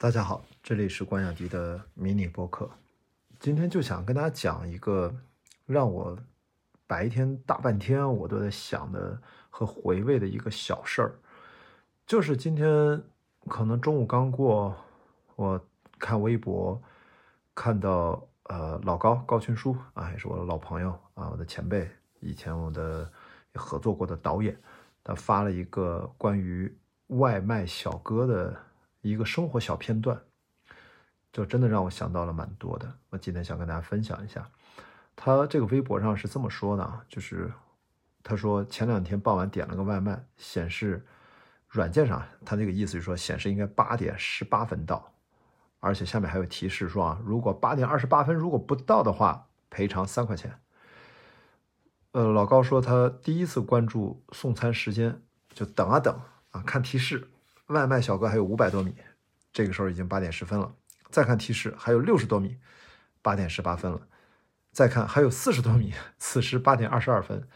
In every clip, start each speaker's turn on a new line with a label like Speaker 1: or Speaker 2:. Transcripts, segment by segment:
Speaker 1: 大家好，这里是关雅迪的迷你播客。今天就想跟大家讲一个让我白天大半天我都在想的和回味的一个小事儿，就是今天可能中午刚过，我看微博看到呃老高高群书啊，也是我的老朋友啊，我的前辈，以前我的合作过的导演，他发了一个关于外卖小哥的。一个生活小片段，就真的让我想到了蛮多的。我今天想跟大家分享一下，他这个微博上是这么说的啊，就是他说前两天傍晚点了个外卖，显示软件上他那个意思是说显示应该八点十八分到，而且下面还有提示说啊，如果八点二十八分如果不到的话，赔偿三块钱。呃，老高说他第一次关注送餐时间，就等啊等啊，看提示。外卖小哥还有五百多米，这个时候已经八点十分了。再看提示，还有六十多米，八点十八分了。再看还有四十多米，此时八点二十二分，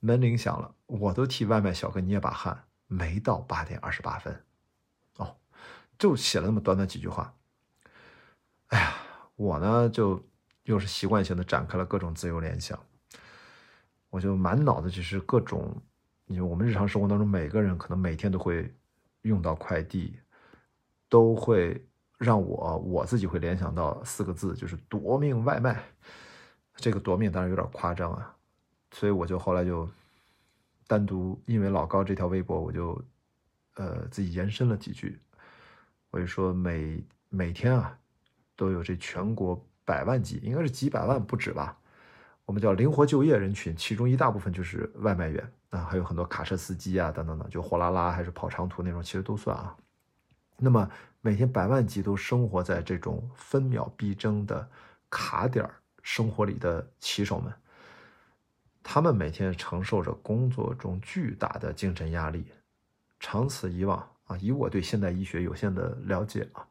Speaker 1: 门铃响了。我都替外卖小哥捏把汗，没到八点二十八分。哦，就写了那么短短几句话。哎呀，我呢就又是习惯性的展开了各种自由联想，我就满脑子就是各种，因为我们日常生活当中每个人可能每天都会。用到快递，都会让我我自己会联想到四个字，就是夺命外卖。这个夺命当然有点夸张啊，所以我就后来就单独因为老高这条微博，我就呃自己延伸了几句，我就说每每天啊都有这全国百万级，应该是几百万不止吧，我们叫灵活就业人群，其中一大部分就是外卖员。啊，还有很多卡车司机啊，等等等，就货拉拉还是跑长途那种，其实都算啊。那么每天百万级都生活在这种分秒必争的卡点生活里的骑手们，他们每天承受着工作中巨大的精神压力。长此以往啊，以我对现代医学有限的了解啊，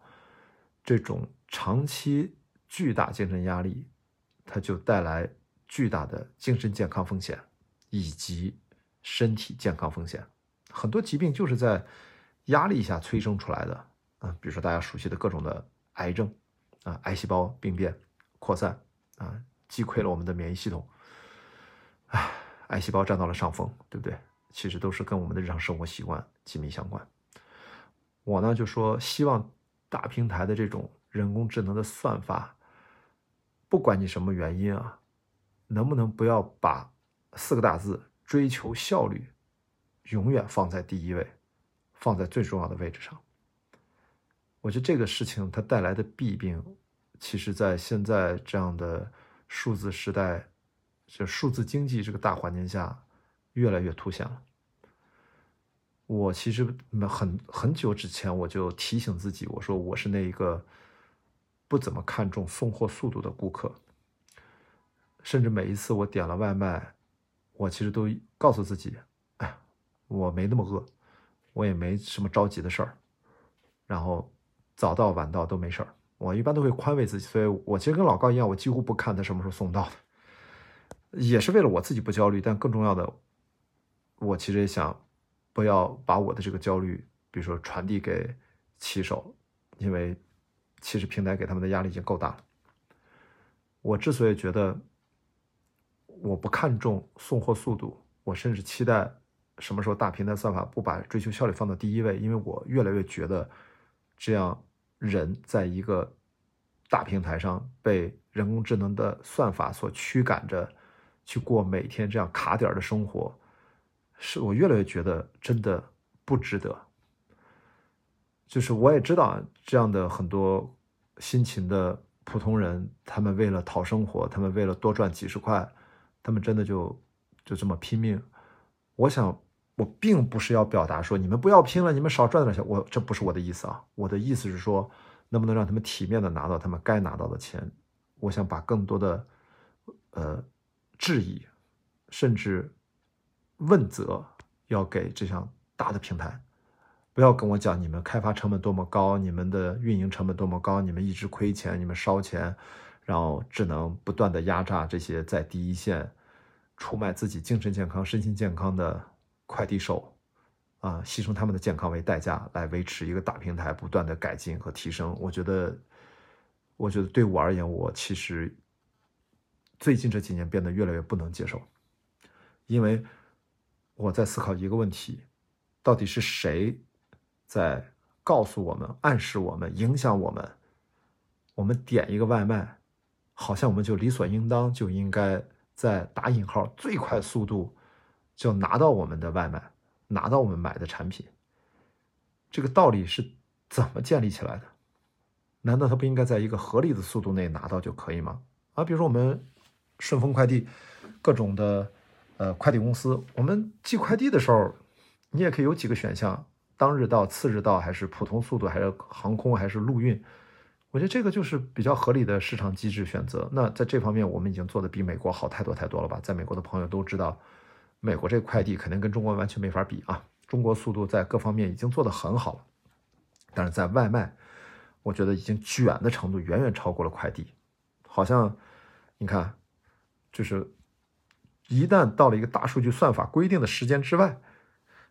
Speaker 1: 这种长期巨大精神压力，它就带来巨大的精神健康风险以及。身体健康风险，很多疾病就是在压力下催生出来的啊，比如说大家熟悉的各种的癌症啊，癌细胞病变扩散啊，击溃了我们的免疫系统，唉，癌细胞占到了上风，对不对？其实都是跟我们的日常生活习惯紧密相关。我呢就说，希望大平台的这种人工智能的算法，不管你什么原因啊，能不能不要把四个大字。追求效率，永远放在第一位，放在最重要的位置上。我觉得这个事情它带来的弊病，其实在现在这样的数字时代，就数字经济这个大环境下，越来越凸显了。我其实很很久之前我就提醒自己，我说我是那一个不怎么看重送货速度的顾客，甚至每一次我点了外卖。我其实都告诉自己，哎，我没那么饿，我也没什么着急的事儿，然后早到晚到都没事儿。我一般都会宽慰自己，所以我其实跟老高一样，我几乎不看他什么时候送到的，也是为了我自己不焦虑。但更重要的，我其实也想不要把我的这个焦虑，比如说传递给骑手，因为其实平台给他们的压力已经够大了。我之所以觉得。我不看重送货速度，我甚至期待什么时候大平台算法不把追求效率放到第一位，因为我越来越觉得，这样人在一个大平台上被人工智能的算法所驱赶着去过每天这样卡点的生活，是我越来越觉得真的不值得。就是我也知道这样的很多辛勤的普通人，他们为了讨生活，他们为了多赚几十块。他们真的就就这么拼命？我想，我并不是要表达说你们不要拼了，你们少赚点钱。我这不是我的意思啊，我的意思是说，能不能让他们体面的拿到他们该拿到的钱？我想把更多的呃质疑，甚至问责，要给这项大的平台，不要跟我讲你们开发成本多么高，你们的运营成本多么高，你们一直亏钱，你们烧钱。然后只能不断的压榨这些在第一线出卖自己精神健康、身心健康的快递手，啊，牺牲他们的健康为代价来维持一个大平台不断的改进和提升。我觉得，我觉得对我而言，我其实最近这几年变得越来越不能接受，因为我在思考一个问题：到底是谁在告诉我们、暗示我们、影响我们？我们点一个外卖，好像我们就理所应当就应该在打引号最快速度就拿到我们的外卖。拿到我们买的产品，这个道理是怎么建立起来的？难道它不应该在一个合理的速度内拿到就可以吗？啊，比如说我们顺丰快递，各种的呃快递公司，我们寄快递的时候，你也可以有几个选项：当日到、次日到，还是普通速度，还是航空，还是陆运？我觉得这个就是比较合理的市场机制选择。那在这方面，我们已经做的比美国好太多太多了吧？在美国的朋友都知道。美国这个快递肯定跟中国完全没法比啊！中国速度在各方面已经做得很好了，但是在外卖，我觉得已经卷的程度远远超过了快递。好像你看，就是一旦到了一个大数据算法规定的时间之外，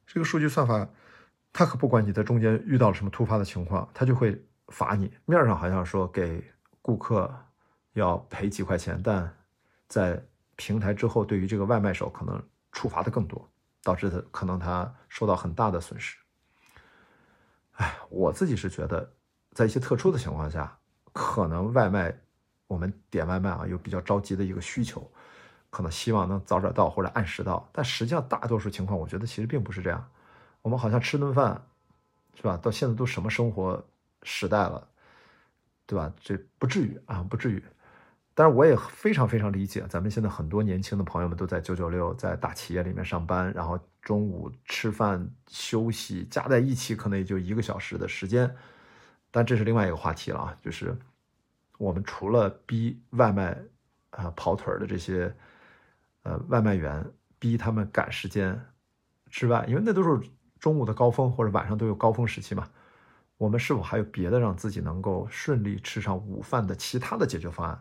Speaker 1: 这个数据算法它可不管你在中间遇到了什么突发的情况，它就会罚你。面上好像说给顾客要赔几块钱，但在平台之后，对于这个外卖手可能。处罚的更多，导致他可能他受到很大的损失。哎，我自己是觉得，在一些特殊的情况下，可能外卖我们点外卖啊，有比较着急的一个需求，可能希望能早点到或者按时到。但实际上，大多数情况，我觉得其实并不是这样。我们好像吃顿饭，是吧？到现在都什么生活时代了，对吧？这不至于啊，不至于。但是我也非常非常理解，咱们现在很多年轻的朋友们都在九九六，在大企业里面上班，然后中午吃饭休息加在一起可能也就一个小时的时间。但这是另外一个话题了啊，就是我们除了逼外卖啊跑腿的这些呃外卖员逼他们赶时间之外，因为那都是中午的高峰或者晚上都有高峰时期嘛，我们是否还有别的让自己能够顺利吃上午饭的其他的解决方案？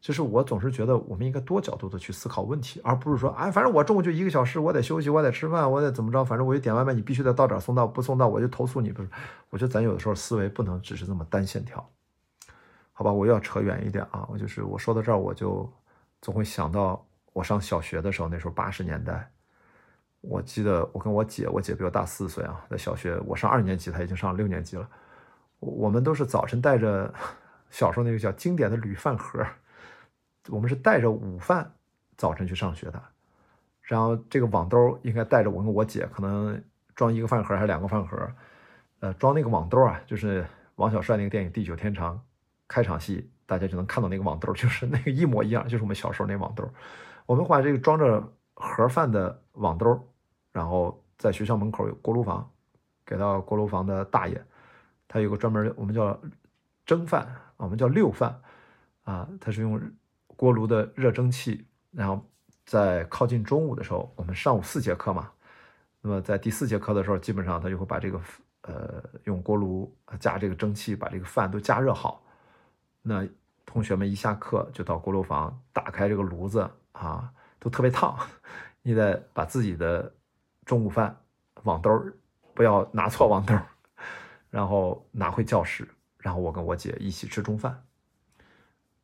Speaker 1: 就是我总是觉得我们应该多角度的去思考问题，而不是说，哎，反正我中午就一个小时，我得休息，我得吃饭，我得怎么着，反正我一点外卖，你必须得到点送到，不送到我就投诉你。不是，我觉得咱有的时候思维不能只是这么单线条，好吧？我又要扯远一点啊，我就是我说到这儿，我就总会想到我上小学的时候，那时候八十年代，我记得我跟我姐，我姐比我大四岁啊，在小学，我上二年级，她已经上六年级了，我们都是早晨带着小时候那个叫经典的铝饭盒。我们是带着午饭早晨去上学的，然后这个网兜应该带着我跟我姐，可能装一个饭盒还是两个饭盒，呃，装那个网兜啊，就是王小帅那个电影《地久天长》开场戏，大家就能看到那个网兜，就是那个一模一样，就是我们小时候那网兜。我们把这个装着盒饭的网兜，然后在学校门口有锅炉房，给到锅炉房的大爷，他有个专门我们叫蒸饭，我们叫六饭啊，他是用。锅炉的热蒸汽，然后在靠近中午的时候，我们上午四节课嘛，那么在第四节课的时候，基本上他就会把这个呃用锅炉加这个蒸汽，把这个饭都加热好。那同学们一下课就到锅炉房，打开这个炉子啊，都特别烫，你得把自己的中午饭网兜不要拿错网兜，然后拿回教室，然后我跟我姐一起吃中饭。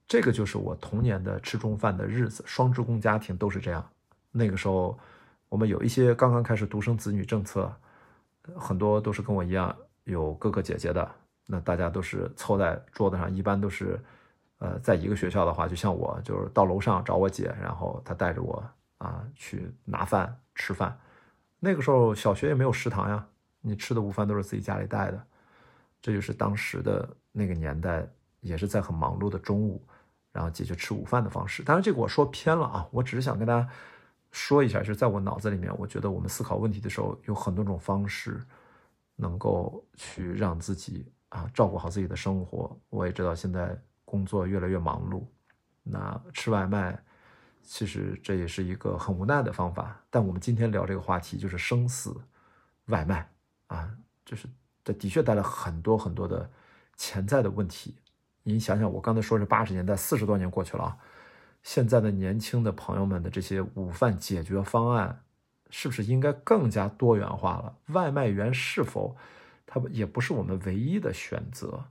Speaker 1: 这个就是我童年的吃中饭的日子，双职工家庭都是这样。那个时候，我们有一些刚刚开始独生子女政策，很多都是跟我一样有哥哥姐姐的。那大家都是凑在桌子上，一般都是，呃，在一个学校的话，就像我，就是到楼上找我姐，然后她带着我啊去拿饭吃饭。那个时候小学也没有食堂呀，你吃的午饭都是自己家里带的。这就是当时的那个年代，也是在很忙碌的中午。然后解决吃午饭的方式，当然这个我说偏了啊，我只是想跟大家说一下，就是在我脑子里面，我觉得我们思考问题的时候有很多种方式，能够去让自己啊照顾好自己的生活。我也知道现在工作越来越忙碌，那吃外卖其实这也是一个很无奈的方法。但我们今天聊这个话题就是生死外卖啊，就是这的确带来很多很多的潜在的问题。你想想，我刚才说是八十年代，四十多年过去了啊，现在的年轻的朋友们的这些午饭解决方案是不是应该更加多元化了？外卖员是否他也不是我们唯一的选择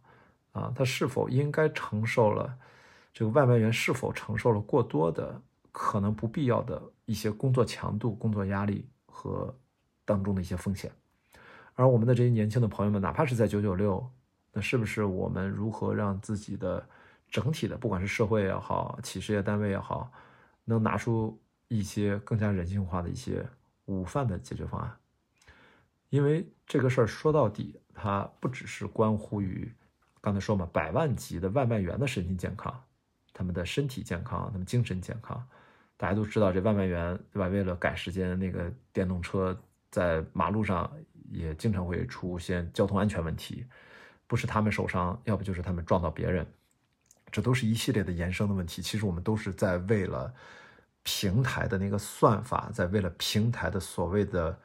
Speaker 1: 啊？他是否应该承受了这个外卖员是否承受了过多的可能不必要的一些工作强度、工作压力和当中的一些风险？而我们的这些年轻的朋友们，哪怕是在九九六，那是不是我们如何让自己的整体的，不管是社会也好，企事业单位也好，能拿出一些更加人性化的一些？午饭的解决方案，因为这个事儿说到底，它不只是关乎于刚才说嘛，百万级的外卖员的身心健康，他们的身体健康，他们精神健康。大家都知道，这外卖员对吧？为了赶时间，那个电动车在马路上也经常会出现交通安全问题，不是他们受伤，要不就是他们撞到别人，这都是一系列的延伸的问题。其实我们都是在为了。平台的那个算法在为了平台的所谓的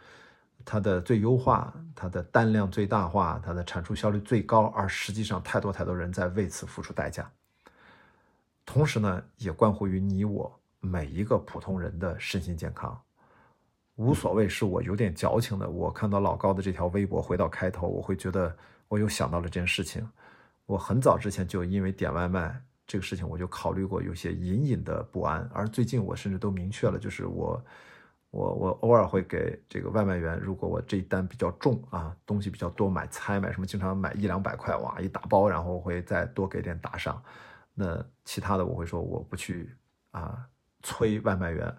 Speaker 1: 它的最优化、它的单量最大化、它的产出效率最高，而实际上太多太多人在为此付出代价。同时呢，也关乎于你我每一个普通人的身心健康。无所谓，是我有点矫情的。我看到老高的这条微博，回到开头，我会觉得我又想到了这件事情。我很早之前就因为点外卖。这个事情我就考虑过，有些隐隐的不安。而最近我甚至都明确了，就是我，我，我偶尔会给这个外卖员，如果我这一单比较重啊，东西比较多，买菜买什么，经常买一两百块，哇，一大包，然后我会再多给点打赏。那其他的我会说我不去啊，催外卖员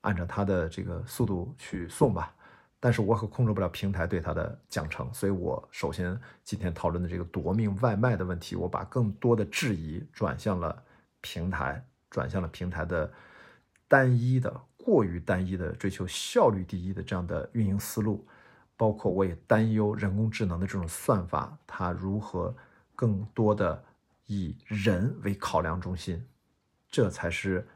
Speaker 1: 按照他的这个速度去送吧。但是我可控制不了平台对他的奖惩，所以我首先今天讨论的这个夺命外卖的问题，我把更多的质疑转向了平台，转向了平台的单一的、过于单一的追求效率第一的这样的运营思路，包括我也担忧人工智能的这种算法，它如何更多的以人为考量中心，这才是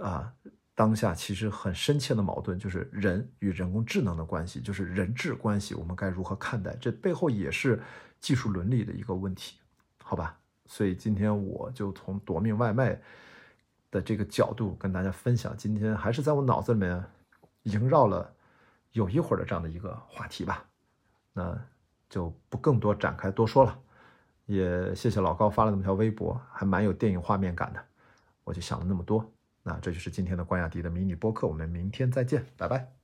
Speaker 1: 啊。当下其实很深切的矛盾就是人与人工智能的关系，就是人质关系，我们该如何看待？这背后也是技术伦理的一个问题，好吧？所以今天我就从夺命外卖的这个角度跟大家分享，今天还是在我脑子里面萦绕了有一会儿的这样的一个话题吧，那就不更多展开多说了，也谢谢老高发了那么条微博，还蛮有电影画面感的，我就想了那么多。那这就是今天的关雅迪的迷你播客，我们明天再见，拜拜。